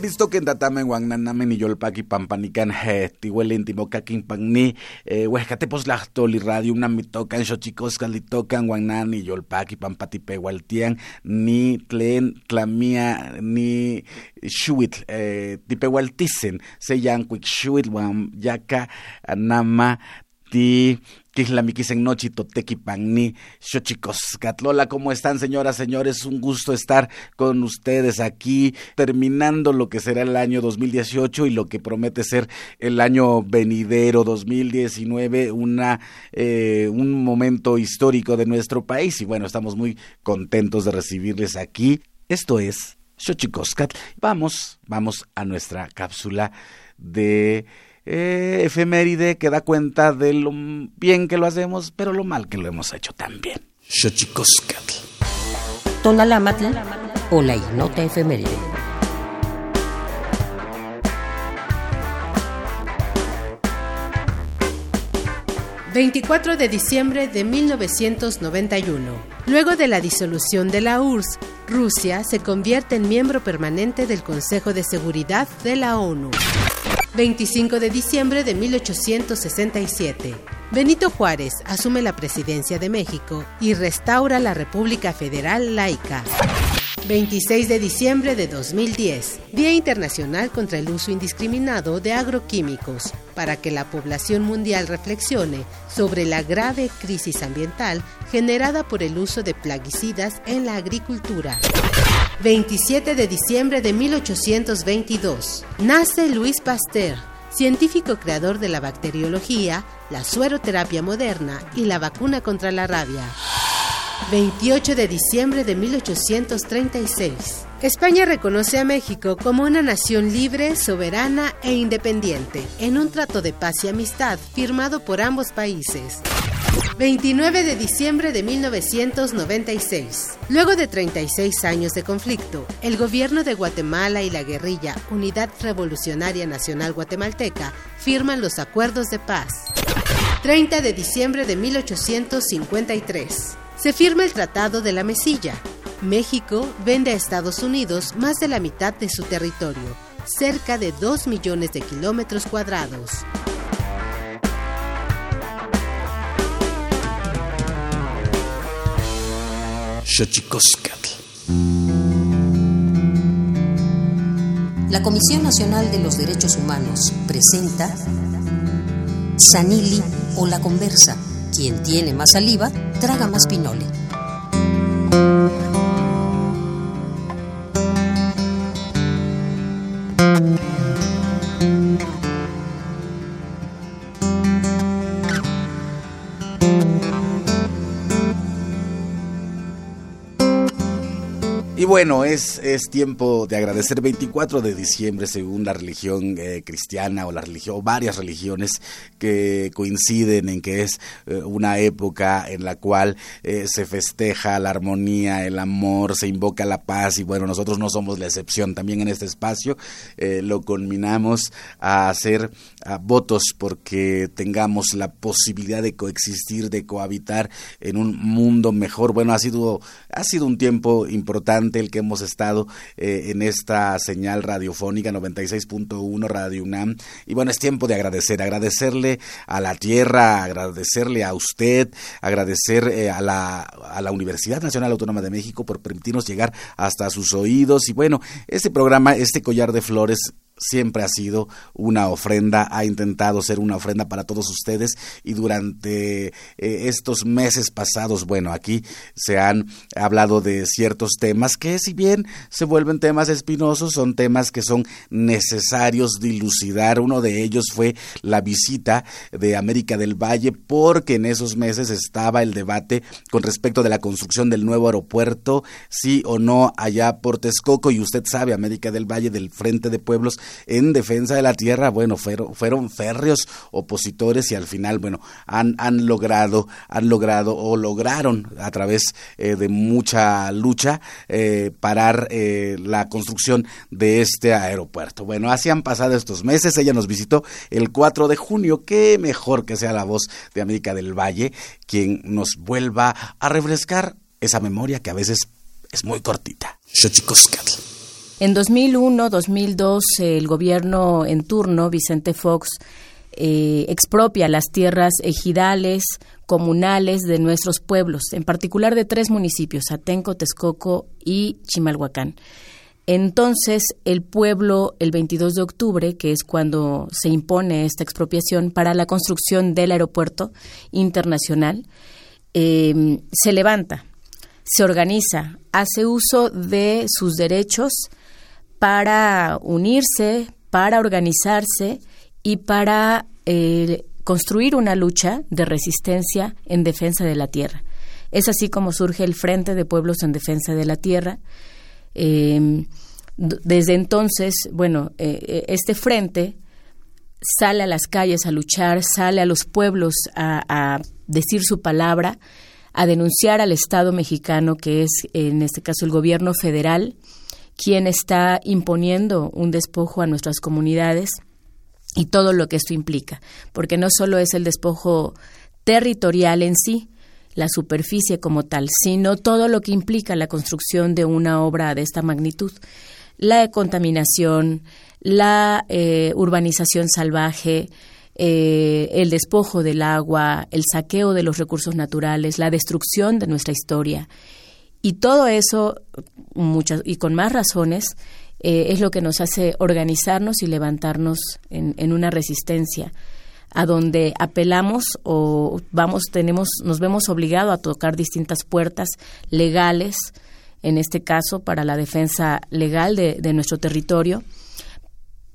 Keristoken tatamen guananamen y yolpaki pampanican tihuelen timocaquin pagni huescatepos lachtoli radio una mitocan xochicoscan litocan guanan y yolpaki pampatipehualtian ni tlen tlamia ni xuitl eh, tipehualticen se yancuic xuitl yaca nama ti Nochi, Totequipagni, Xochicoscatlola. ¿Cómo están, señoras, señores? Un gusto estar con ustedes aquí, terminando lo que será el año 2018 y lo que promete ser el año venidero 2019, una, eh, un momento histórico de nuestro país. Y bueno, estamos muy contentos de recibirles aquí. Esto es Xochicoscat. Vamos, vamos a nuestra cápsula de eh, efeméride que da cuenta de lo bien que lo hacemos, pero lo mal que lo hemos hecho también. Xochicoscatl. Tonalamatl o la ignota efeméride. ...24 de diciembre de 1991... Luego de la disolución de la URSS, Rusia se convierte en miembro permanente del Consejo de Seguridad de la ONU. 25 de diciembre de 1867. Benito Juárez asume la presidencia de México y restaura la República Federal laica. 26 de diciembre de 2010, Día Internacional contra el Uso Indiscriminado de Agroquímicos, para que la población mundial reflexione sobre la grave crisis ambiental generada por el uso de plaguicidas en la agricultura. 27 de diciembre de 1822, nace Luis Pasteur, científico creador de la bacteriología, la sueroterapia moderna y la vacuna contra la rabia. 28 de diciembre de 1836. España reconoce a México como una nación libre, soberana e independiente, en un trato de paz y amistad firmado por ambos países. 29 de diciembre de 1996. Luego de 36 años de conflicto, el gobierno de Guatemala y la guerrilla Unidad Revolucionaria Nacional Guatemalteca firman los acuerdos de paz. 30 de diciembre de 1853. Se firma el Tratado de la Mesilla. México vende a Estados Unidos más de la mitad de su territorio, cerca de 2 millones de kilómetros cuadrados. La Comisión Nacional de los Derechos Humanos presenta Sanili o la conversa. Quien tiene más saliva, traga más pinole. Bueno, es, es tiempo de agradecer 24 de diciembre según la religión eh, cristiana o la religión varias religiones que coinciden en que es eh, una época en la cual eh, se festeja la armonía, el amor, se invoca la paz y bueno, nosotros no somos la excepción. También en este espacio lo conminamos a hacer votos porque tengamos la posibilidad de coexistir, de cohabitar en un mundo mejor. Bueno, ha sido ha sido un tiempo importante el que hemos estado eh, en esta señal radiofónica 96.1 Radio UNAM. Y bueno, es tiempo de agradecer, agradecerle a la tierra, agradecerle a usted, agradecer eh, a, la, a la Universidad Nacional Autónoma de México por permitirnos llegar hasta sus oídos. Y bueno, este programa, este collar de flores siempre ha sido una ofrenda, ha intentado ser una ofrenda para todos ustedes y durante eh, estos meses pasados, bueno, aquí se han hablado de ciertos temas que si bien se vuelven temas espinosos, son temas que son necesarios dilucidar. Uno de ellos fue la visita de América del Valle porque en esos meses estaba el debate con respecto de la construcción del nuevo aeropuerto, sí o no allá por Texcoco y usted sabe, América del Valle del Frente de Pueblos en defensa de la tierra, bueno, fueron, fueron férreos opositores y al final, bueno, han, han logrado, han logrado o lograron a través eh, de mucha lucha eh, parar eh, la construcción de este aeropuerto. Bueno, así han pasado estos meses. Ella nos visitó el 4 de junio. Qué mejor que sea la voz de América del Valle quien nos vuelva a refrescar esa memoria que a veces es muy cortita. En 2001-2002, el gobierno en turno, Vicente Fox, eh, expropia las tierras ejidales, comunales de nuestros pueblos, en particular de tres municipios, Atenco, Texcoco y Chimalhuacán. Entonces, el pueblo, el 22 de octubre, que es cuando se impone esta expropiación para la construcción del aeropuerto internacional, eh, se levanta, se organiza, hace uso de sus derechos para unirse, para organizarse y para eh, construir una lucha de resistencia en defensa de la tierra. Es así como surge el Frente de Pueblos en Defensa de la Tierra. Em, desde entonces, bueno, eh, eh, este frente sale a las calles a luchar, sale a los pueblos a, decir su palabra, a denunciar al Estado mexicano, que es en este caso el gobierno federal, quien está imponiendo un despojo a nuestras comunidades y todo lo que esto implica, porque no solo es el despojo territorial en sí, la superficie como tal, sino todo lo que implica la construcción de una obra de esta magnitud. La contaminación, la eh, urbanización salvaje, eh, el despojo del agua, el saqueo de los recursos naturales, la destrucción de nuestra historia. Y todo eso, muchas, y con más razones, eh, es lo que nos hace organizarnos y levantarnos en, en, una resistencia a donde apelamos o vamos tenemos nos vemos obligados a tocar distintas puertas legales en este caso para la defensa legal de, de nuestro territorio.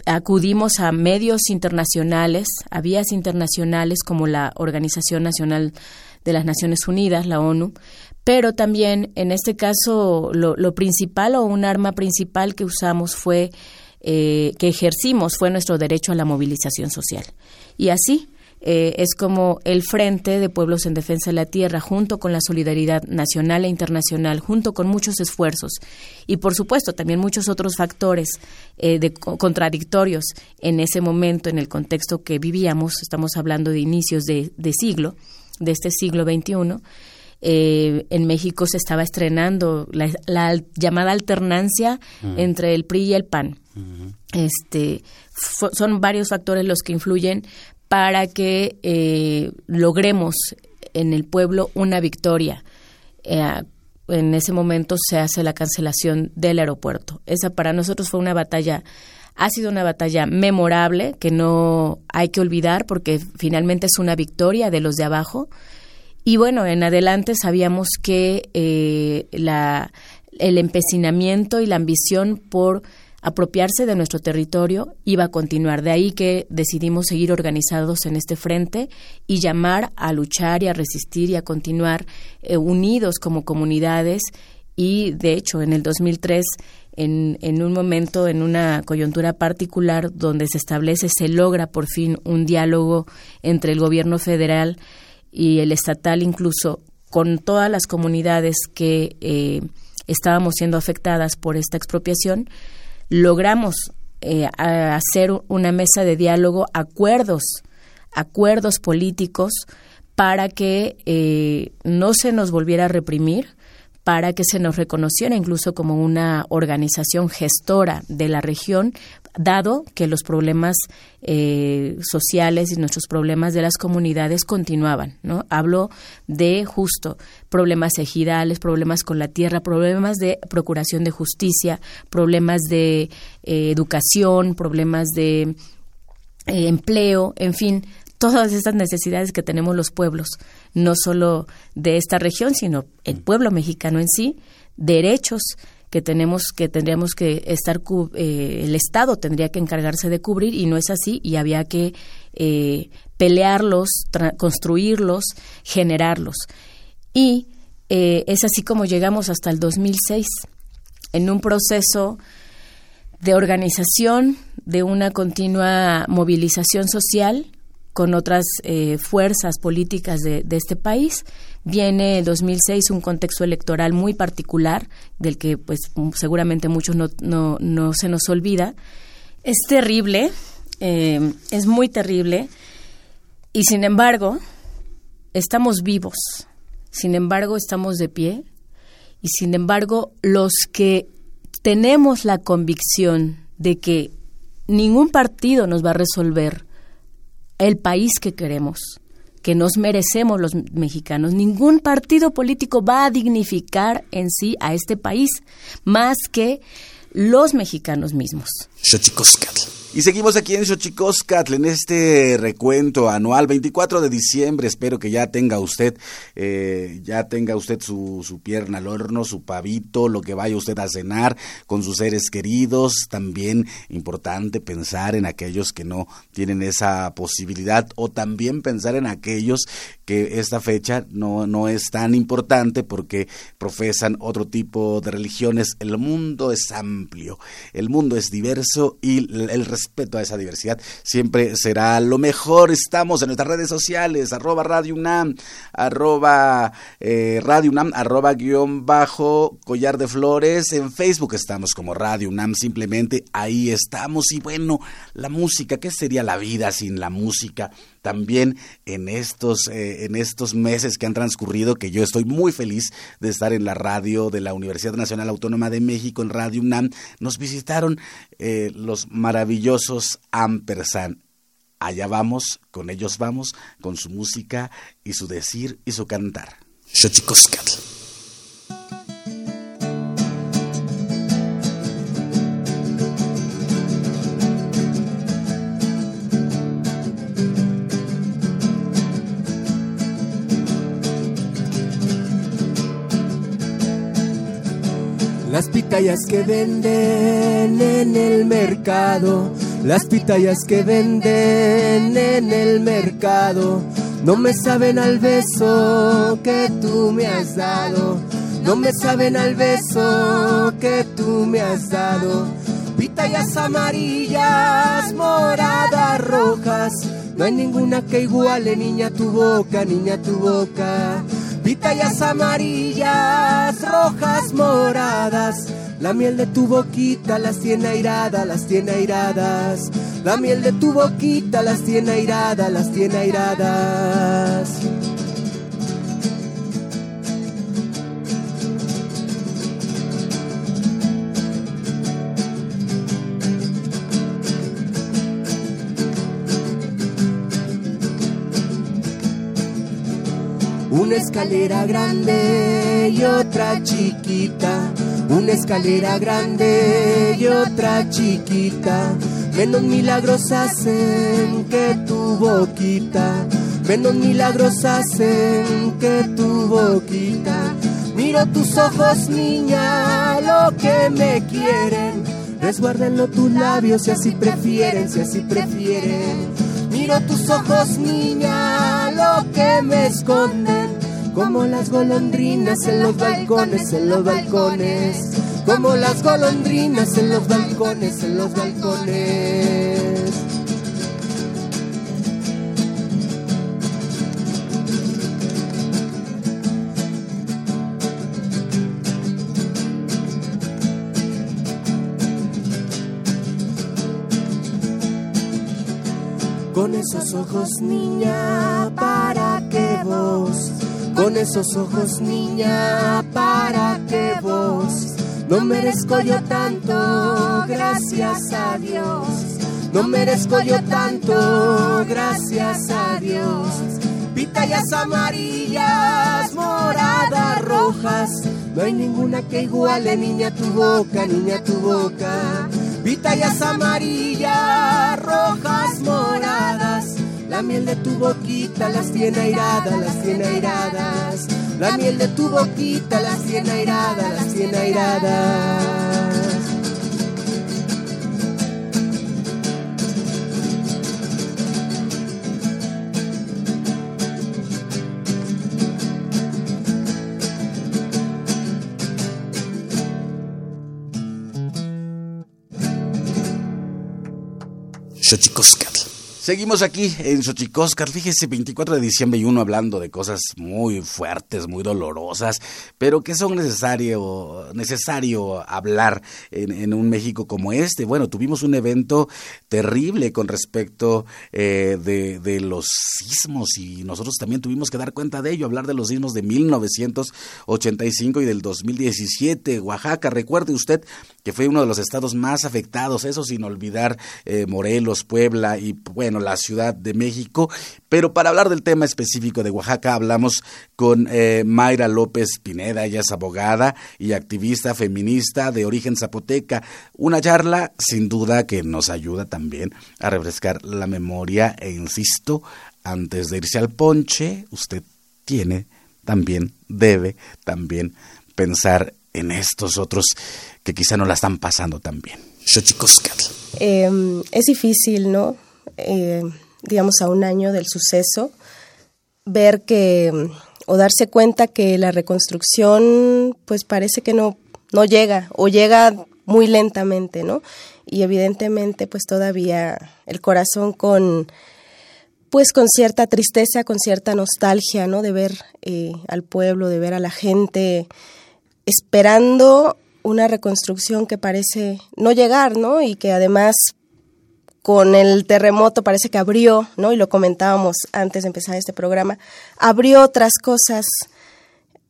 Acudimos a medios internacionales a vías internacionales como la Organización Nacional de las Naciones Unidas la ONU pero también en este caso lo, principal o un arma principal que usamos fue eh, que ejercimos fue nuestro derecho a la movilización social. Y así eh, es como el Frente de Pueblos en Defensa de la Tierra, junto con la solidaridad nacional e internacional, junto con muchos esfuerzos y, por supuesto, también muchos otros factores eh, de, contradictorios en ese momento, en el contexto que vivíamos, estamos hablando de inicios de, de siglo, de este siglo XXI, eh, en México se estaba estrenando la, llamada alternancia entre el PRI y el PAN. Este son varios factores los que influyen para que eh, logremos en el pueblo una victoria. Eh, en ese momento se hace la cancelación del aeropuerto. Esa para nosotros fue una batalla ha sido una batalla memorable que no hay que olvidar porque finalmente es una victoria de los de abajo y bueno, en adelante sabíamos que eh, la, el empecinamiento y la ambición por apropiarse de nuestro territorio iba a continuar. De ahí que decidimos seguir organizados en este frente y llamar a luchar y a resistir y a continuar eh, unidos como comunidades. Y de hecho, en el 2003, en, en un momento, en una coyuntura particular donde se establece, se logra por fin un diálogo entre el gobierno federal y el estatal incluso con todas las comunidades que eh, estábamos siendo afectadas por esta expropiación, logramos eh, hacer una mesa de diálogo, acuerdos, acuerdos políticos para que eh, no se nos volviera a reprimir, para que se nos reconociera incluso como una organización gestora de la región, dado que los problemas eh, sociales y nuestros problemas de las comunidades continuaban. ¿no? Hablo de justo problemas ejidales, problemas con la tierra, problemas de procuración de justicia, problemas de eh, educación, problemas de eh, empleo, en fin, todas estas necesidades que tenemos los pueblos, no solo de esta región, sino el pueblo mexicano en sí, derechos que tenemos que tendríamos que estar eh, el Estado tendría que encargarse de cubrir y no es así y había que eh, pelearlos, construirlos, generarlos. Y eh, es así como llegamos hasta el 2006 en un proceso de organización, de una continua movilización social con otras eh, fuerzas políticas de, este país. Viene 2006 un contexto electoral muy particular, del que pues seguramente muchos no, no, no se nos olvida. Es terrible, eh, es muy terrible, y sin embargo, estamos vivos, sin embargo, estamos de pie, y sin embargo, los que tenemos la convicción de que ningún partido nos va a resolver el país que queremos, que nos merecemos los mexicanos. Ningún partido político va a dignificar en sí a este país más que los mexicanos mismos. Y seguimos aquí en Xochicoscatl en este recuento anual, 24 de diciembre. Espero que ya tenga usted, eh, ya tenga usted su, su pierna al horno, su pavito, lo que vaya usted a cenar con sus seres queridos. También importante pensar en aquellos que no tienen esa posibilidad o también pensar en aquellos que esta fecha no, no es tan importante porque profesan otro tipo de religiones. El mundo es amplio, el mundo es diverso y el respeto a esa diversidad siempre será lo mejor. Estamos en nuestras redes sociales, arroba Radio UNAM, arroba eh, Radio UNAM, arroba guion bajo collar de flores. En Facebook estamos como Radio UNAM, simplemente ahí estamos. Y bueno, la música, ¿qué sería la vida sin la música? También en estos, eh, en estos meses que han transcurrido, que yo estoy muy feliz de estar en la radio de la Universidad Nacional Autónoma de México, en Radio UNAM, nos visitaron eh, los maravillosos Ampersand. Allá vamos, con ellos vamos, con su música y su decir y su cantar. Pitayas que venden en el mercado, las pitayas que venden en el mercado, no me saben al beso que tú me has dado, no me saben al beso que tú me has dado. Pitayas amarillas, moradas, rojas, no hay ninguna que iguale, niña, tu boca, niña, tu boca. Pitayas amarillas, rojas, moradas. La miel de tu boquita las tiene airadas, las tiene airadas. La miel de tu boquita las tiene airadas, las tiene airadas. Una escalera grande y otra chiquita. Una escalera grande y otra chiquita. Menos milagros hacen que tu boquita. Menos milagros hacen que tu boquita. Miro tus ojos, niña, lo que me quieren. Resguárdenlo tus labios si así prefieren, si así prefieren. Miro tus ojos, niña, lo que me esconden como las golondrinas en los balcones, en los balcones, como las golondrinas en los balcones, en los balcones. Con esos ojos, niña, para que vos con esos ojos, niña, para que vos no merezco yo tanto, gracias a Dios. No merezco yo tanto, gracias a Dios. Pitayas amarillas, moradas, rojas. No hay ninguna que iguale, niña, tu boca, niña, tu boca. Pitayas amarillas, rojas, moradas la miel de tu boquita las tiene airadas, las tiene airadas. La miel de tu boquita las tiene airadas, las tiene airadas. Xochicoscatl. Seguimos aquí en Xochicóscar, fíjese, 24 de diciembre y uno hablando de cosas muy fuertes, muy dolorosas, pero que son necesario, necesario hablar en, un México como este. Bueno, tuvimos un evento terrible con respecto eh, de, los sismos y nosotros también tuvimos que dar cuenta de ello, hablar de los sismos de 1985 y del 2017. Oaxaca, recuerde usted que fue uno de los estados más afectados, eso sin olvidar eh, Morelos, Puebla y bueno, la Ciudad de México. Pero para hablar del tema específico de Oaxaca, hablamos con eh, Mayra López Pineda, ella es abogada y activista feminista de origen zapoteca. Una charla sin duda que nos ayuda también a refrescar la memoria e insisto, antes de irse al ponche, usted tiene también, debe también pensar en estos otros que quizá no la están pasando tan bien. Eh, es difícil, ¿no? Eh, digamos, a un año del suceso, ver que o darse cuenta que la reconstrucción pues parece que no, no llega o llega muy lentamente, ¿no? Y evidentemente pues todavía el corazón con pues con cierta tristeza, con cierta nostalgia, ¿no? De ver eh, al pueblo, de ver a la gente esperando una reconstrucción que parece no llegar, ¿no? Y que además con el terremoto parece que abrió, ¿no? Y lo comentábamos antes de empezar este programa, abrió otras cosas,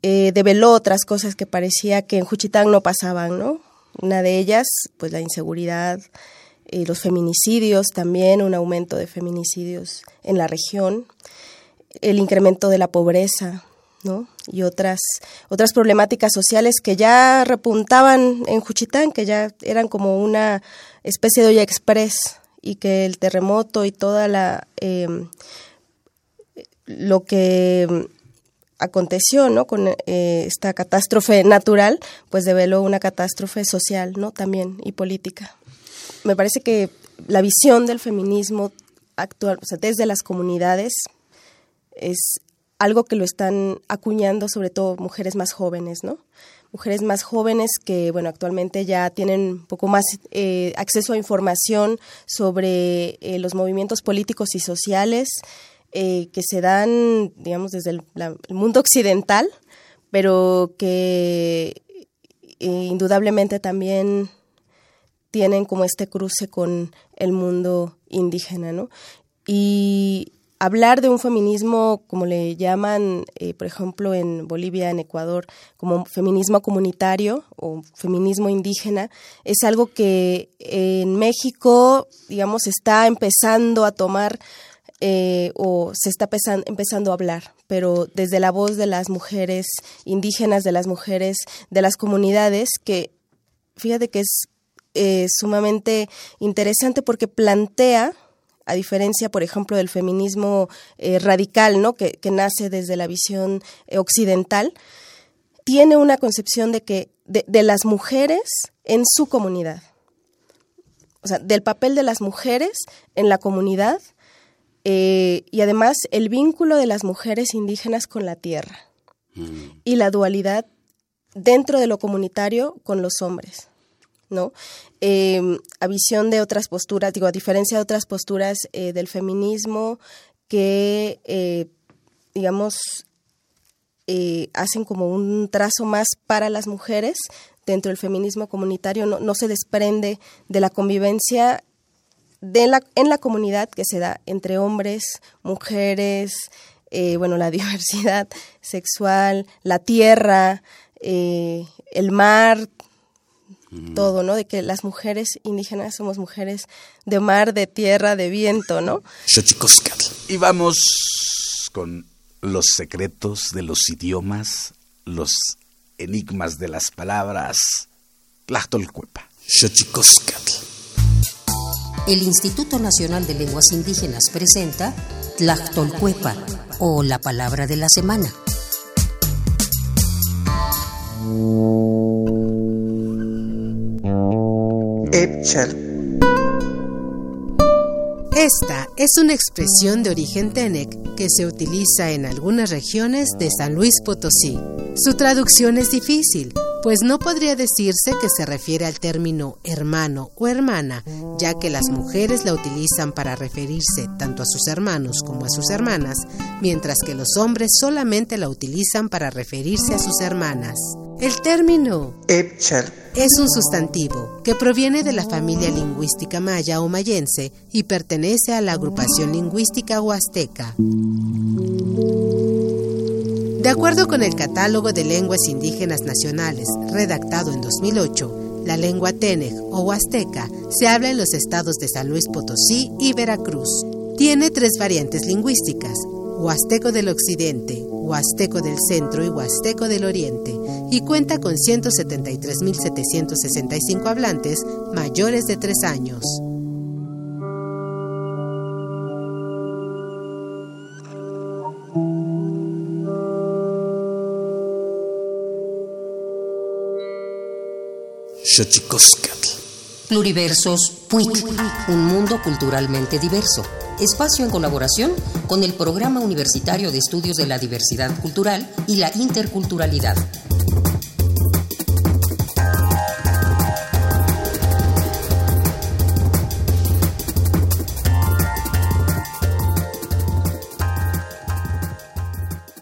eh, develó otras cosas que parecía que en Juchitán no pasaban, ¿no? Una de ellas, pues la inseguridad, eh, los feminicidios también, un aumento de feminicidios en la región, el incremento de la pobreza, ¿no? Y otras, otras problemáticas sociales que ya repuntaban en Juchitán, que ya eran como una especie de olla express, y que el terremoto y toda la em, lo que aconteció no con eh, esta catástrofe natural pues develó una catástrofe social no también y política. Me parece que la visión del feminismo actual o sea, desde las comunidades es algo que lo están acuñando sobre todo mujeres más jóvenes no mujeres más jóvenes que, bueno, actualmente ya tienen un poco más eh, acceso a información sobre eh, los movimientos políticos y sociales eh, que se dan, digamos, desde el, mundo occidental, pero que indudablemente también tienen como este cruce con el mundo indígena, ¿no? Y hablar de un feminismo, como le llaman, eh, por ejemplo, en Bolivia, en Ecuador, como feminismo comunitario o feminismo indígena, es algo que en México, digamos, está empezando a tomar eh, o se está empezando a hablar, pero desde la voz de las mujeres indígenas, de las mujeres de las comunidades, que fíjate que es eh, sumamente interesante porque plantea a diferencia, por ejemplo, del feminismo eh, radical, ¿no? Que, nace desde la visión eh, occidental, tiene una concepción de que de, las mujeres en su comunidad, o sea, del papel de las mujeres en la comunidad eh, y además el vínculo de las mujeres indígenas con la tierra mm. y la dualidad dentro de lo comunitario con los hombres. ¿No? Em, a visión de otras posturas, digo, a diferencia de otras posturas eh, del feminismo que, eh, digamos, eh, hacen como un trazo más para las mujeres dentro del feminismo comunitario, no, se desprende de la convivencia de la, en la comunidad que se da entre hombres, mujeres, bueno, la diversidad sexual, la tierra, el mar, todo, ¿no? De que las mujeres indígenas somos mujeres de mar, de tierra, de viento, ¿no? Y vamos con los secretos de los idiomas, los enigmas de las palabras. Tlachtolcuepa. El Instituto Nacional de Lenguas Indígenas presenta Tlachtolcuepa o la palabra de la semana. Esta es una expresión de origen tenec que se utiliza en algunas regiones de San Luis Potosí. Su traducción es difícil pues no podría decirse que se refiere al término hermano o hermana, ya que las mujeres la utilizan para referirse tanto a sus hermanos como a sus hermanas, mientras que los hombres solamente la utilizan para referirse a sus hermanas. El término es un sustantivo que proviene de la familia lingüística maya o mayense y pertenece a la agrupación lingüística huasteca. De acuerdo con el Catálogo de Lenguas Indígenas Nacionales, redactado en 2008, la lengua Tenec o Huasteca se habla en los estados de San Luis Potosí y Veracruz. Tiene tres variantes lingüísticas, Huasteco del Occidente, Huasteco del Centro y Huasteco del Oriente, y cuenta con 173.765 hablantes mayores de tres años. Pluriversos PUIC, un mundo culturalmente diverso. Espacio en colaboración con el Programa Universitario de Estudios de la Diversidad Cultural y la Interculturalidad.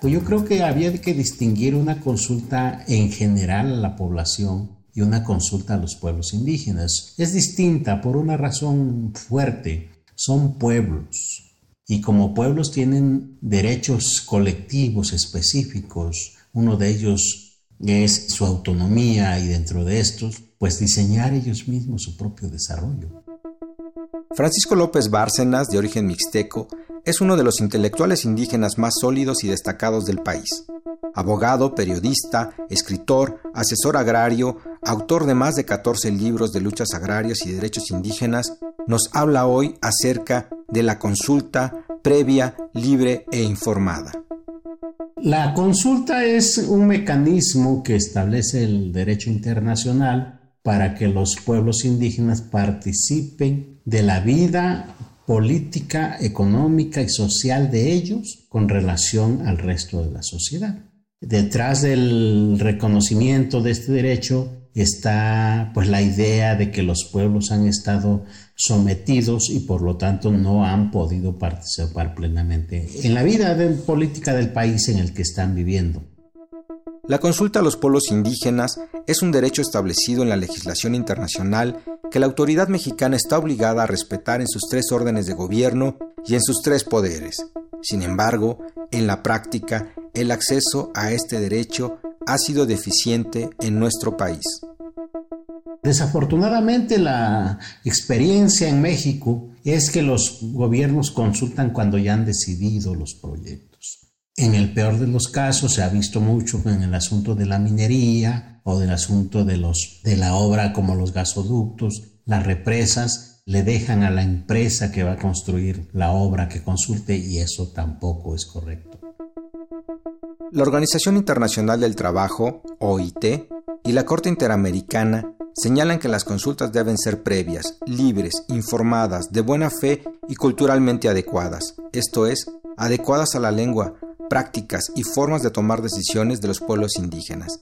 Pues yo creo que había que distinguir una consulta en general a la población y una consulta a los pueblos indígenas. Es distinta por una razón fuerte. Son pueblos y como pueblos tienen derechos colectivos específicos. Uno de ellos es su autonomía y dentro de estos, pues diseñar ellos mismos su propio desarrollo. Francisco López Bárcenas, de origen mixteco, es uno de los intelectuales indígenas más sólidos y destacados del país. Abogado, periodista, escritor, asesor agrario, autor de más de 14 libros de luchas agrarias y derechos indígenas, nos habla hoy acerca de la consulta previa, libre e informada. La consulta es un mecanismo que establece el derecho internacional para que los pueblos indígenas participen de la vida política, económica y social de ellos con relación al resto de la sociedad. Detrás del reconocimiento de este derecho está pues la idea de que los pueblos han estado sometidos y por lo tanto no han podido participar plenamente en la vida política del país en el que están viviendo. La consulta a los pueblos indígenas es un derecho establecido en la legislación internacional que la autoridad mexicana está obligada a respetar en sus tres órdenes de gobierno y en sus tres poderes. Sin embargo, en la práctica, el acceso a este derecho ha sido deficiente en nuestro país. Desafortunadamente la experiencia en México es que los gobiernos consultan cuando ya han decidido los proyectos. En el peor de los casos se ha visto mucho en el asunto de la minería o del asunto de, de la obra como los gasoductos, las represas, le dejan a la empresa que va a construir la obra que consulte y eso tampoco es correcto. La Organización Internacional del Trabajo, OIT, y la Corte Interamericana señalan que las consultas deben ser previas, libres, informadas, de buena fe y culturalmente adecuadas, esto es, adecuadas a la lengua, prácticas y formas de tomar decisiones de los pueblos indígenas.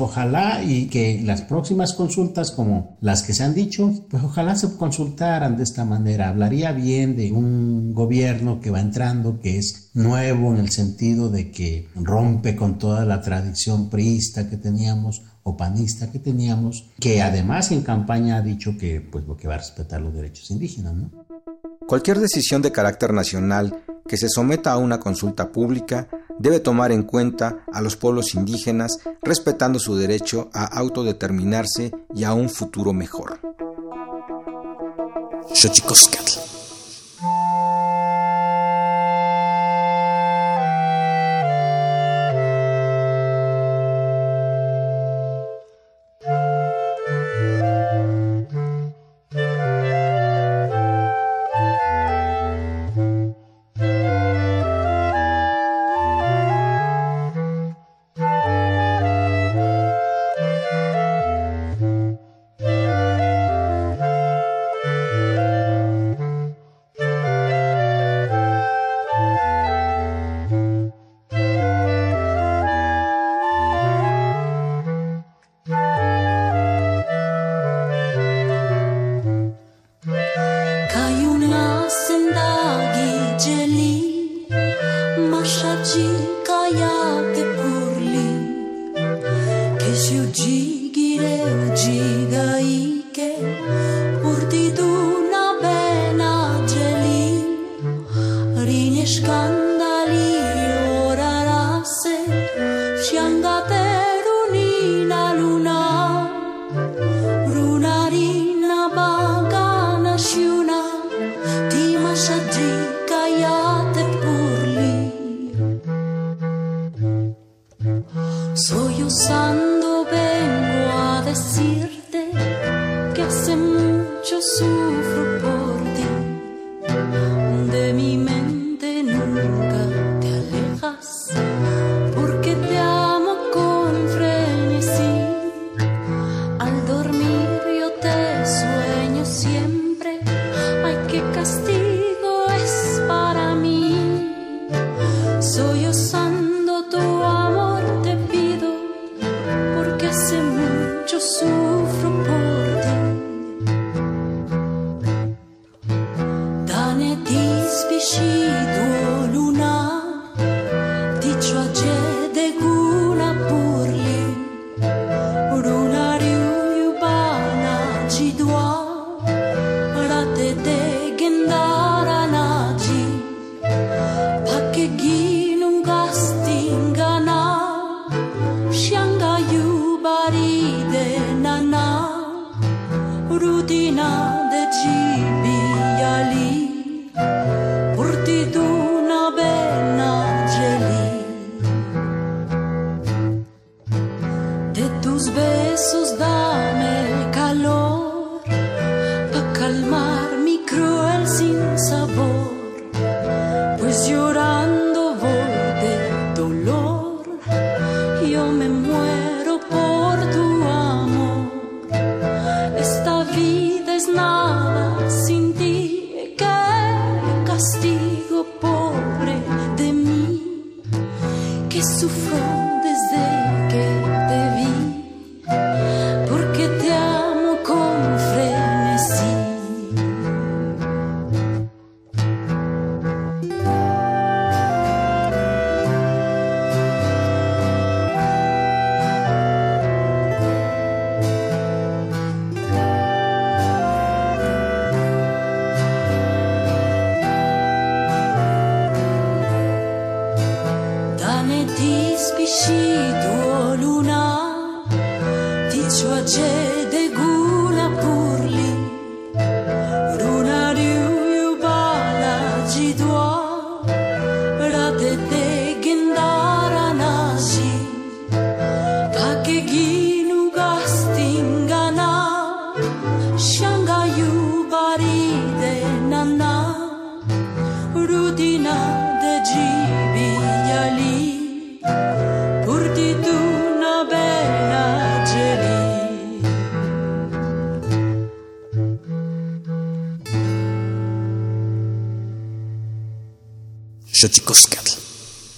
Ojalá y que las próximas consultas como las que se han dicho, pues ojalá se consultaran de esta manera. Hablaría bien de un gobierno que va entrando, que es nuevo en el sentido de que rompe con toda la tradición priista que teníamos o panista que teníamos, que además en campaña ha dicho que pues lo que va a respetar los derechos indígenas, ¿no? Cualquier decisión de carácter nacional que se someta a una consulta pública debe tomar en cuenta a los pueblos indígenas respetando su derecho a autodeterminarse y a un futuro mejor.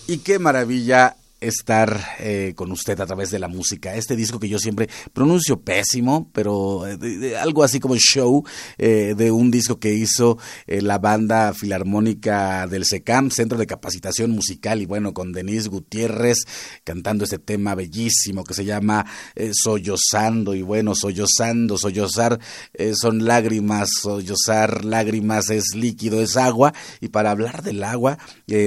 Y qué maravilla estar eh, con usted a través de la música. Este disco que yo siempre pronuncio pésimo, pero eh, algo así como show eh, de un disco que hizo la banda filarmónica del SECAM, Centro de Capacitación Musical, y bueno, con Denise Gutiérrez cantando este tema bellísimo que se llama Sollozando, y bueno, sollozando, sollozar son lágrimas, sollozar lágrimas es líquido, es agua, y para hablar del agua,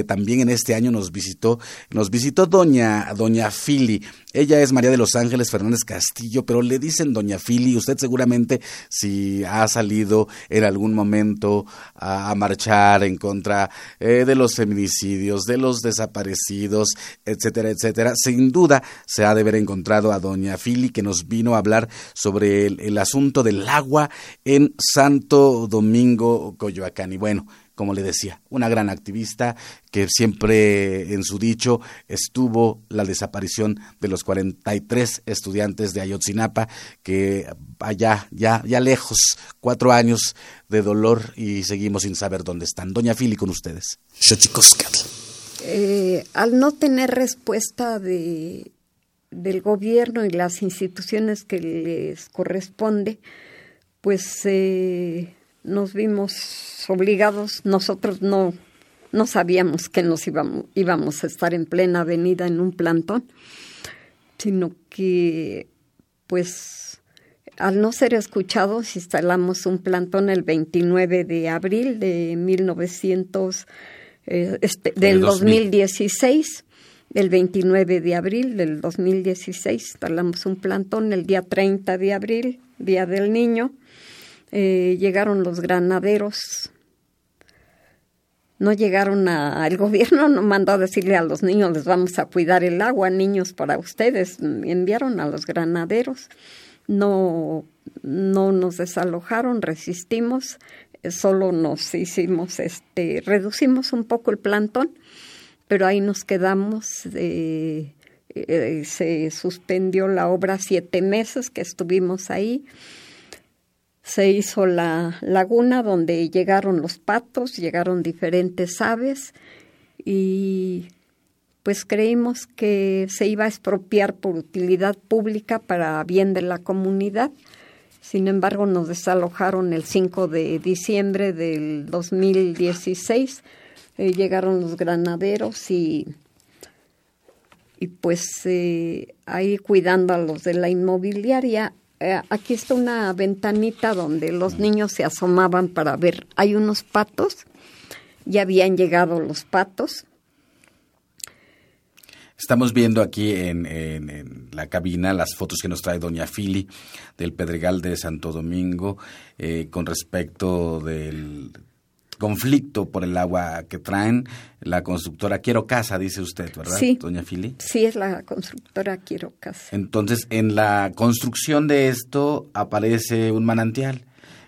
también en este año nos visitó, nos visitó doña, doña Fili. Ella es María de los Ángeles Fernández Castillo, pero le dicen doña Fili. Usted seguramente, si ha salido en algún momento a, marchar en contra eh, de los feminicidios, de los desaparecidos, etcétera, etcétera, sin duda se ha de haber encontrado a doña Fili que nos vino a hablar sobre el, el asunto del agua en Santo Domingo, Coyoacán. Y bueno, como le decía, una gran activista que siempre en su dicho estuvo la desaparición de los 43 estudiantes de Ayotzinapa, que allá, ya, ya lejos, cuatro años de dolor y seguimos sin saber dónde están. Doña Fili, con ustedes. Eh, al no tener respuesta de, del gobierno y las instituciones que les corresponde, pues eh, nos vimos obligados, nosotros no, no sabíamos que nos íbamos, íbamos a estar en plena avenida en un plantón, sino que pues al no ser escuchados instalamos un plantón el 29 de abril de 1990 eh, este, del 2016, el 29 de abril del 2016, instalamos un plantón el día 30 de abril, Día del Niño. Eh, llegaron los granaderos. No llegaron a, el gobierno no mandó a decirle a los niños les vamos a cuidar el agua niños para ustedes enviaron a los granaderos. No no nos desalojaron resistimos. Eh, solo nos hicimos este reducimos un poco el plantón pero ahí nos quedamos eh, se suspendió la obra siete meses que estuvimos ahí se hizo la laguna donde llegaron los patos, llegaron diferentes aves y pues creímos que se iba a expropiar por utilidad pública para bien de la comunidad. Sin embargo, nos desalojaron el 5 de diciembre del 2016. Eh, llegaron los granaderos y, y pues eh, ahí cuidando a los de la inmobiliaria eh, aquí está una ventanita donde los niños se asomaban para ver. Hay unos patos, ya habían llegado los patos. Estamos viendo aquí en, la cabina las fotos que nos trae Doña Fili del Pedregal de Santo Domingo eh, con respecto del conflicto por el agua que traen la constructora Quiero Casa, dice usted, ¿verdad, sí, doña Fili? Sí, es la constructora Quiero Casa. Entonces, en la construcción de esto aparece un manantial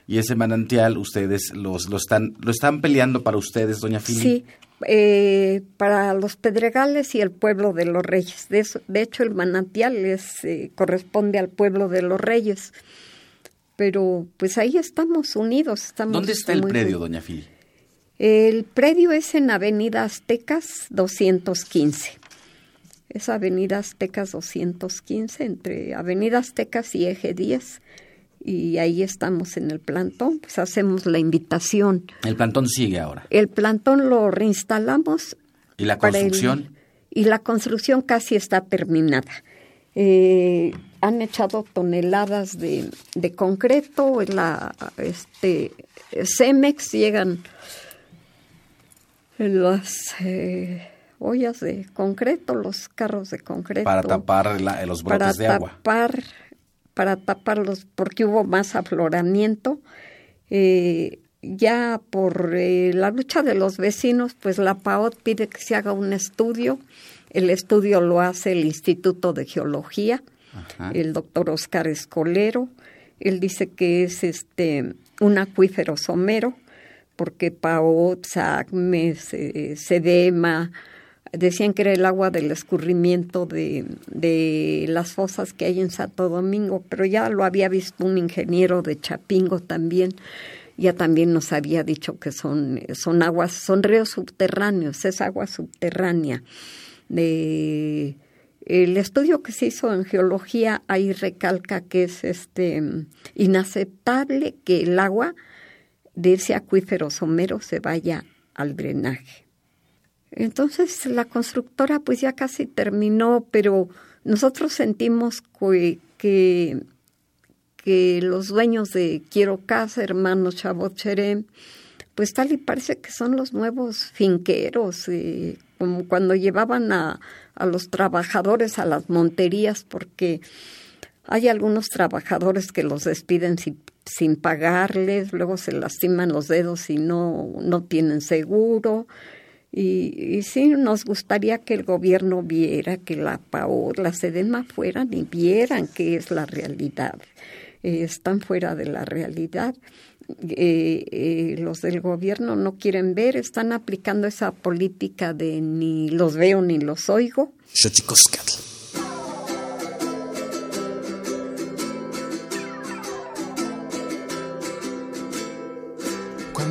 y ese manantial ustedes los, lo, están, lo están peleando para ustedes, doña Fili. Sí, eh, para los Pedregales y el pueblo de los Reyes. De, de hecho, el manantial es, eh, corresponde al pueblo de los Reyes. Pero pues ahí estamos unidos. Estamos ¿Dónde está el predio, doña Fili? El predio es en Avenida Aztecas 215. Es Avenida Aztecas 215, entre Avenida Aztecas y Eje 10. Y ahí estamos en el plantón, pues hacemos la invitación. ¿El plantón sigue ahora? El plantón lo reinstalamos. ¿Y la construcción? y la construcción casi está terminada. Eh, han echado toneladas de, de concreto, la este, Cemex llegan las eh, ollas de concreto, los carros de concreto. Para tapar los brotes de agua. Para taparlos, porque hubo más afloramiento. Eh, ya por eh, la lucha de los vecinos, pues la PAOT pide que se haga un estudio. El estudio lo hace el Instituto de Geología, el doctor Oscar Escolero. Él dice que es este un acuífero somero porque Paot, Sacmes, Sedema, decían que era el agua del escurrimiento de, de, las fosas que hay en Santo Domingo, pero ya lo había visto un ingeniero de Chapingo también, ya también nos había dicho que son, son aguas, son ríos subterráneos, es agua subterránea. El estudio que se hizo en geología ahí recalca que es este inaceptable que el agua de ese acuífero somero se vaya al drenaje. Entonces la constructora pues ya casi terminó, pero nosotros sentimos que, que, los dueños de Quiero Casa, hermanos Chabot pues tal y parece que son los nuevos finqueros, eh, como cuando llevaban a, a los trabajadores a las monterías, porque hay algunos trabajadores que los despiden sin, sin pagarles, luego se lastiman los dedos y no, no tienen seguro. Y, y, sí, nos gustaría que el gobierno viera que la PAO, la SEDEMA fueran y vieran qué es la realidad. Eh, están fuera de la realidad. Eh, eh, los del gobierno no quieren ver, están aplicando esa política de ni los veo ni los oigo.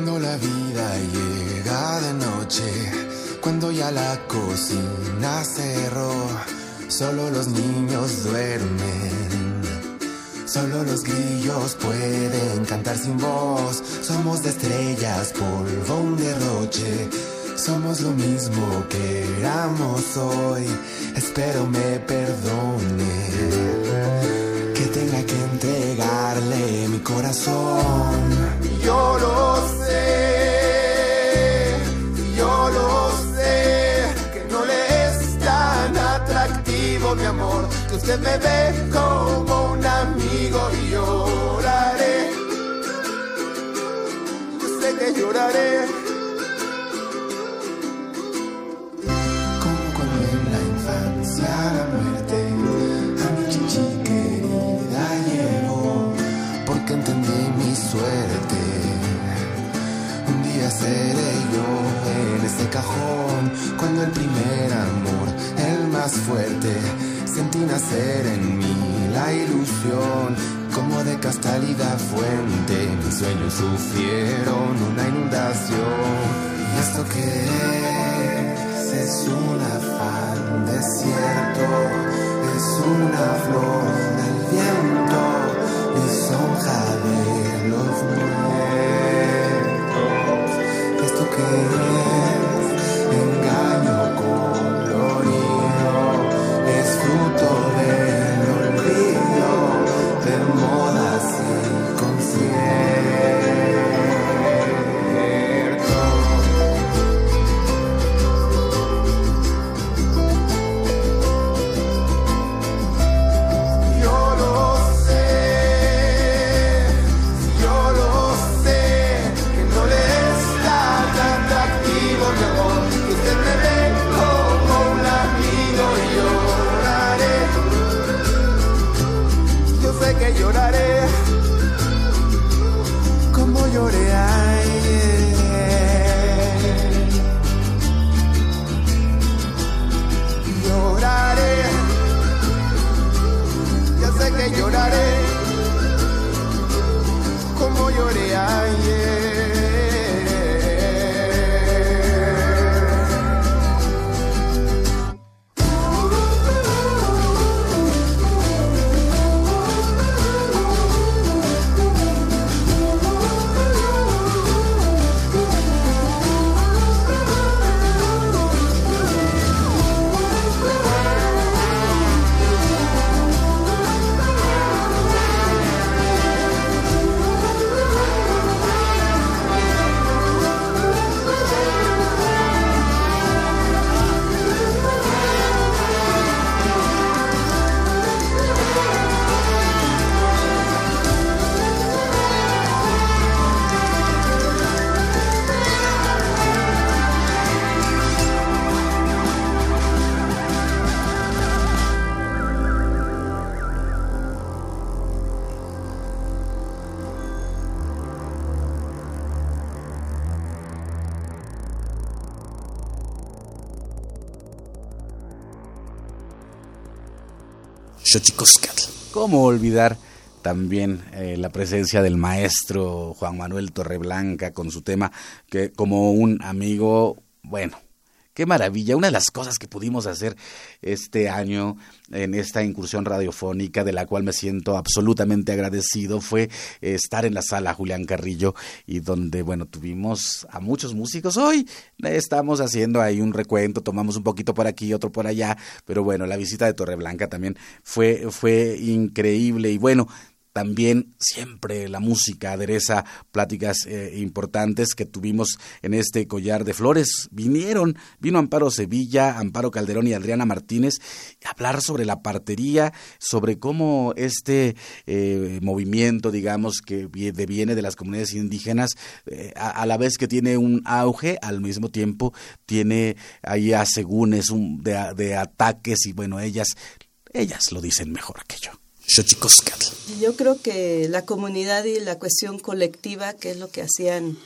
Cuando la vida llega de noche, cuando ya la cocina cerró, solo los niños duermen. Solo los grillos pueden cantar sin voz. Somos de estrellas, polvo, un derroche. Somos lo mismo que éramos hoy. Espero me perdone que tenga que entregarle mi corazón yo lo sé, yo lo sé, que no le es tan atractivo mi amor, que usted me ve como un amigo y lloraré, yo sé que lloraré. En ese cajón, cuando el primer amor, el más fuerte, sentí nacer en mí la ilusión, como de castalidad fuente, mis sueños sufrieron una inundación. ¿Y esto que es? Es un afán desierto, es una flor del viento, lisonja de los muertos. ¿Esto que es? ¿Cómo olvidar también eh, la presencia del maestro Juan Manuel Torreblanca con su tema que como un amigo, bueno, Qué maravilla, una de las cosas que pudimos hacer este año en esta incursión radiofónica, de la cual me siento absolutamente agradecido, fue estar en la sala Julián Carrillo y donde, bueno, tuvimos a muchos músicos. Hoy estamos haciendo ahí un recuento, tomamos un poquito por aquí, otro por allá, pero bueno, la visita de Torreblanca también fue, fue increíble y bueno, también siempre la música adereza pláticas eh, importantes que tuvimos en este collar de flores. Vinieron, vino Amparo Sevilla, Amparo Calderón y Adriana Martínez a hablar sobre la partería, sobre cómo este eh, movimiento, digamos, que viene de las comunidades indígenas, eh, a, la vez que tiene un auge, al mismo tiempo tiene ahí asegúnes de, de ataques y bueno, ellas, ellas lo dicen mejor que yo. Yo creo que la comunidad y la cuestión colectiva, que es lo que hacían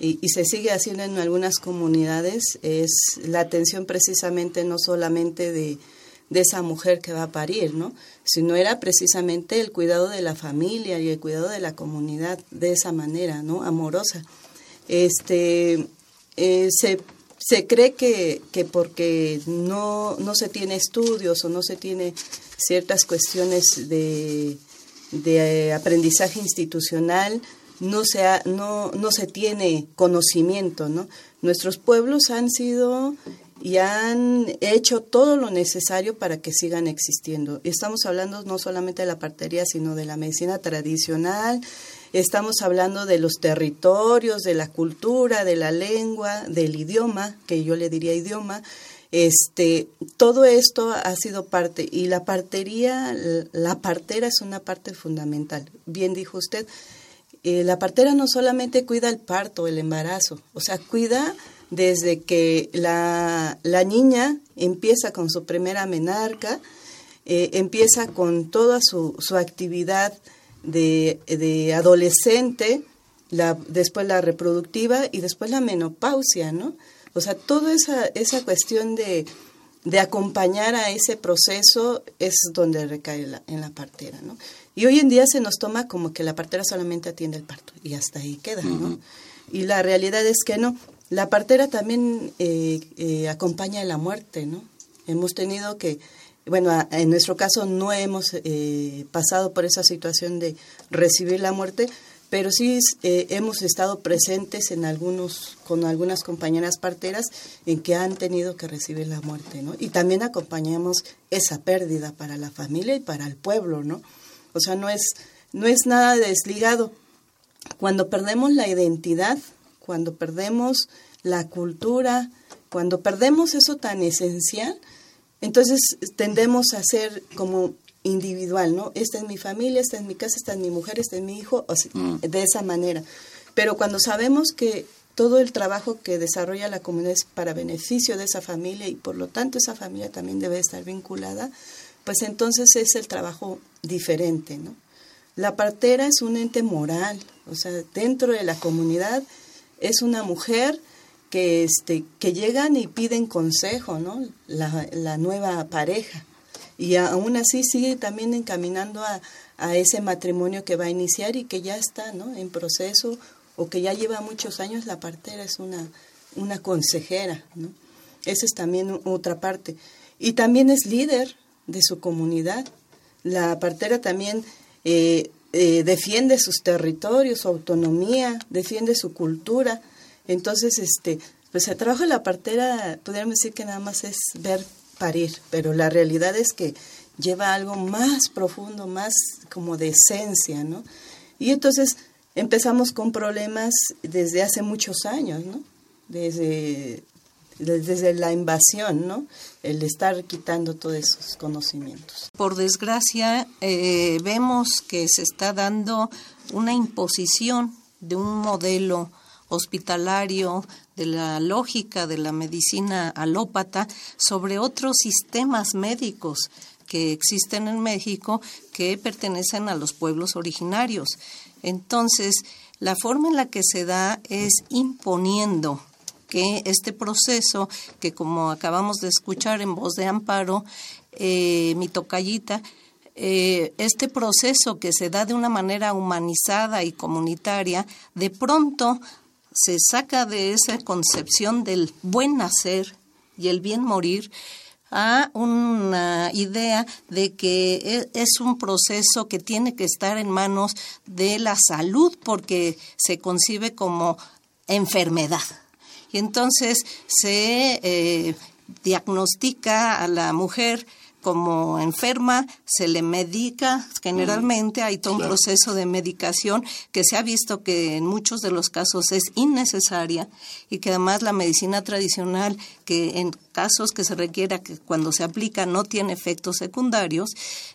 y, y, se sigue haciendo en algunas comunidades, es la atención precisamente no solamente de, de esa mujer que va a parir, ¿no? sino era precisamente el cuidado de la familia y el cuidado de la comunidad de esa manera, ¿no? amorosa. Este, eh, se se cree que, que porque no, no se tiene estudios o no se tiene ciertas cuestiones de, de aprendizaje institucional, no se, ha, no, no se tiene conocimiento, ¿no? Nuestros pueblos han sido y han hecho todo lo necesario para que sigan existiendo. Estamos hablando no solamente de la partería, sino de la medicina tradicional, estamos hablando de los territorios, de la cultura, de la lengua, del idioma, que yo le diría idioma, Este, todo esto ha sido parte y la partería, la partera es una parte fundamental. Bien dijo usted, eh, la partera no solamente cuida el parto, el embarazo, o sea, cuida desde que la, la niña empieza con su primera menarca, eh, empieza con toda su, su actividad de, de adolescente, la, después la reproductiva y después la menopausia, ¿no? O sea, toda esa, esa cuestión de, de acompañar a ese proceso es donde recae en la partera, ¿no? Y hoy en día se nos toma como que la partera solamente atiende el parto y hasta ahí queda, ¿no? Y la realidad es que no. La partera también eh, eh, acompaña a la muerte, ¿no? Hemos tenido que, bueno, en nuestro caso no hemos eh, pasado por esa situación de recibir la muerte, pero sí eh, hemos estado presentes en algunos con algunas compañeras parteras en que han tenido que recibir la muerte, ¿no? Y también acompañamos esa pérdida para la familia y para el pueblo, ¿no? O sea, no es no es nada desligado. Cuando perdemos la identidad, cuando perdemos la cultura, cuando perdemos eso tan esencial, entonces tendemos a ser como individual, ¿no? Esta es mi familia, esta es mi casa, esta es mi mujer, este es mi hijo, mm. de esa manera. Pero cuando sabemos que todo el trabajo que desarrolla la comunidad es para beneficio de esa familia y por lo tanto esa familia también debe estar vinculada, pues entonces es el trabajo diferente, ¿no? La partera es un ente moral, o sea, dentro de la comunidad es una mujer que, este, que llegan y piden consejo, ¿no? La, la nueva pareja y aún así sigue también encaminando a, ese matrimonio que va a iniciar y que ya está ¿no? en proceso o que ya lleva muchos años, la partera es una, una consejera. ¿no? Esa es también otra parte. Y también es líder de su comunidad. La partera también eh, eh, defiende sus territorios, su autonomía, defiende su cultura. Entonces, este, pues el trabajo de la partera, podríamos decir que nada más es ver parir, pero la realidad es que lleva algo más profundo, más como de esencia, ¿no? Y entonces empezamos con problemas desde hace muchos años, ¿no? Desde, desde la invasión, ¿no? El estar quitando todos esos conocimientos. Por desgracia, eh, vemos que se está dando una imposición de un modelo hospitalario, de la lógica de la medicina alópata sobre otros sistemas médicos que existen en México que pertenecen a los pueblos originarios. Entonces, la forma en la que se da es imponiendo que este proceso, que como acabamos de escuchar en voz de Amparo, eh, mi tocallita, eh, este proceso que se da de una manera humanizada y comunitaria, de pronto se saca de esa concepción del buen nacer y el bien morir a una idea de que e, es un proceso que tiene que estar en manos de la salud porque se concibe como enfermedad. Y entonces se eh, diagnostica a la mujer como enferma, se le medica, generalmente hay todo un proceso de medicación que se ha visto que en muchos de los casos es innecesaria y que además la medicina tradicional, que en casos que se requiera que cuando se aplica no tiene efectos secundarios,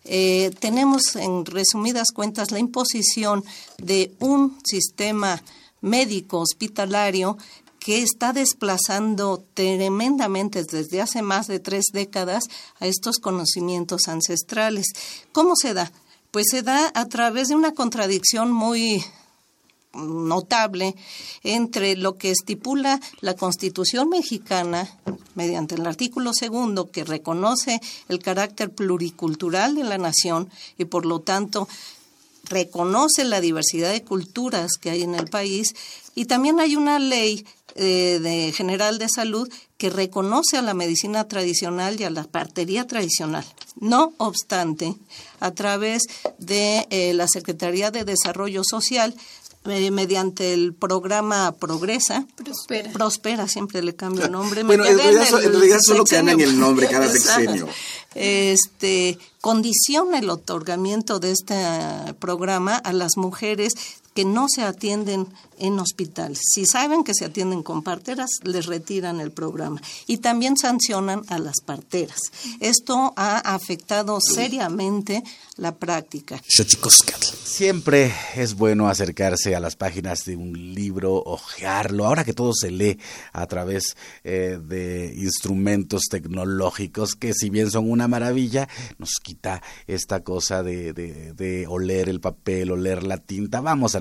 eh, tenemos en resumidas cuentas la imposición de un sistema médico hospitalario que está desplazando tremendamente desde hace más de tres décadas a estos conocimientos ancestrales. ¿Cómo se da? Pues se da a través de una contradicción muy notable entre lo que estipula la Constitución mexicana mediante el artículo segundo que reconoce el carácter pluricultural de la nación y por lo tanto reconoce la diversidad de culturas que hay en el país y también hay una ley eh, de General de Salud que reconoce a la medicina tradicional y a la partería tradicional. No obstante, a través de eh, la Secretaría de Desarrollo Social, mediante el programa Progresa. Prospera. Prospera, siempre le cambio nombre. bueno, en realidad, solo cambian el nombre cada sexenio. Este, condiciona el otorgamiento de este programa a las mujeres que no se atienden en hospitales. Si saben que se atienden con parteras, les retiran el programa. Y también sancionan a las parteras. Esto ha afectado seriamente la práctica. Siempre es bueno acercarse a las páginas de un libro, ojearlo, ahora que todo se lee a través eh, de instrumentos tecnológicos que si bien son una maravilla, nos quita esta cosa de, de oler el papel, oler la tinta. Vamos a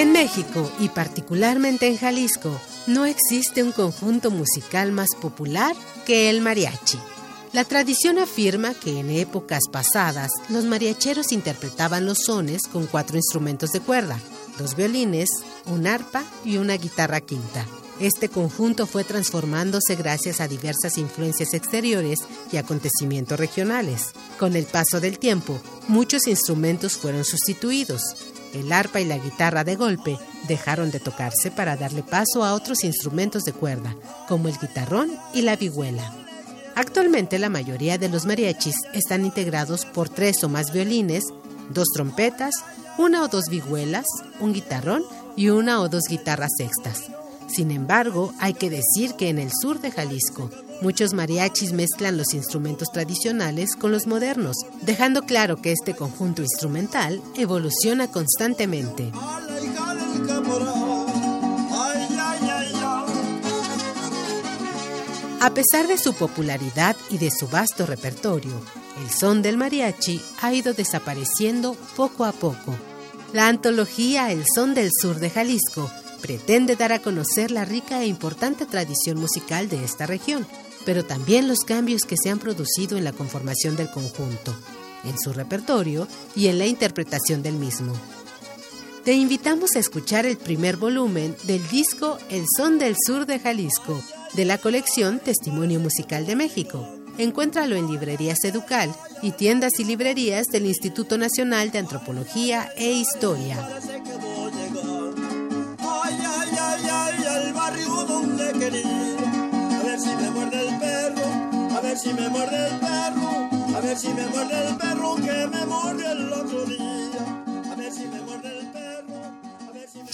En México y particularmente en Jalisco, no existe un conjunto musical más popular que el mariachi. La tradición afirma que en épocas pasadas los mariacheros interpretaban los sones con cuatro instrumentos de cuerda, dos violines, un arpa y una guitarra quinta. Este conjunto fue transformándose gracias a diversas influencias exteriores y acontecimientos regionales. Con el paso del tiempo, muchos instrumentos fueron sustituidos. El arpa y la guitarra de golpe dejaron de tocarse para darle paso a otros instrumentos de cuerda, como el guitarrón y la vihuela. Actualmente la mayoría de los mariachis están integrados por tres o más violines, dos trompetas, una o dos vihuelas, un guitarrón y una o dos guitarras sextas. Sin embargo, hay que decir que en el sur de Jalisco, muchos mariachis mezclan los instrumentos tradicionales con los modernos, dejando claro que este conjunto instrumental evoluciona constantemente. A pesar de su popularidad y de su vasto repertorio, el son del mariachi ha ido desapareciendo poco a poco. La antología El son del sur de Jalisco pretende dar a conocer la rica e importante tradición musical de esta región, pero también los cambios que se han producido en la conformación del conjunto, en su repertorio y en la interpretación del mismo. Te invitamos a escuchar el primer volumen del disco El son del sur de Jalisco, de la colección Testimonio Musical de México. Encuéntralo en librerías Educal y tiendas y librerías del Instituto Nacional de Antropología e Historia. A ver si me muerde el perro, a ver si me muerde el perro, a ver si me muerde el perro que me muerde el otro día. A ver si me muerde el perro, a ver si me...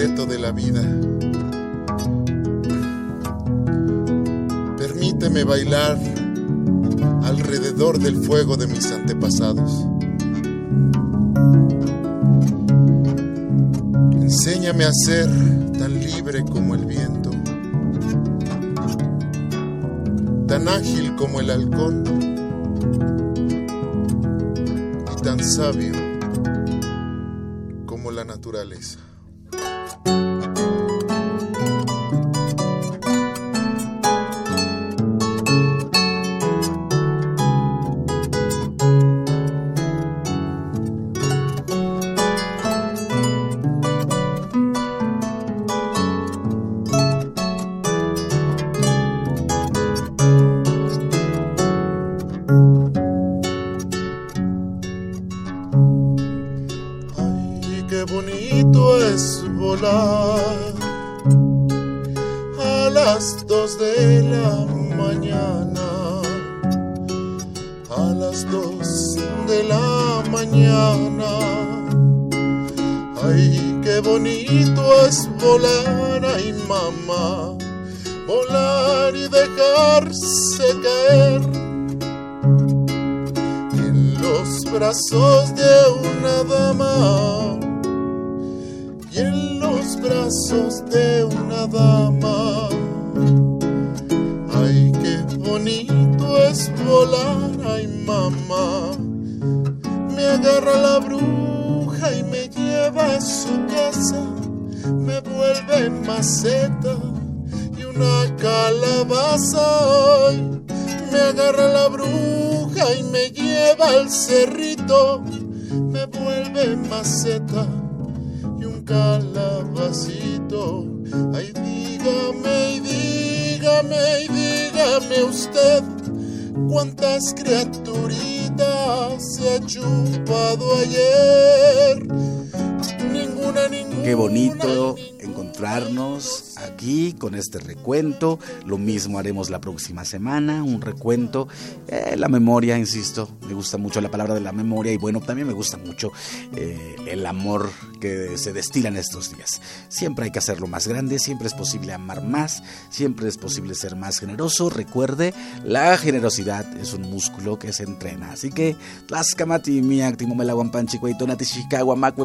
de la vida, permíteme bailar alrededor del fuego de mis antepasados. Enséñame a ser tan libre como el viento, tan ágil como el halcón tan sabio como la naturaleza. en los brazos de una dama y en los brazos de una dama. Ay qué bonito es volar ay mamá. Me agarra la bruja y me lleva a su casa. Me vuelve en maceta y una calabaza. Ay, me agarra la bruja y me lleva al cerrito, me vuelve maceta y un calabacito. Ay, dígame y dígame y dígame usted cuántas criaturitas se ha chupado ayer. Ninguna, ninguna. Qué bonito encontrarnos aquí con este recuento. Lo mismo haremos la próxima semana, un recuento. Eh, la memoria, insisto, me gusta mucho la palabra de la memoria y bueno, también me gusta mucho eh, el amor que se destila en estos días. Siempre hay que hacerlo más grande, siempre es posible amar más, siempre es posible ser más generoso. Recuerde, la generosidad es un músculo que se entrena. Así que, Tlaxcamati, miak, timomelaguampanchi, cuaitonati, chicago, macue,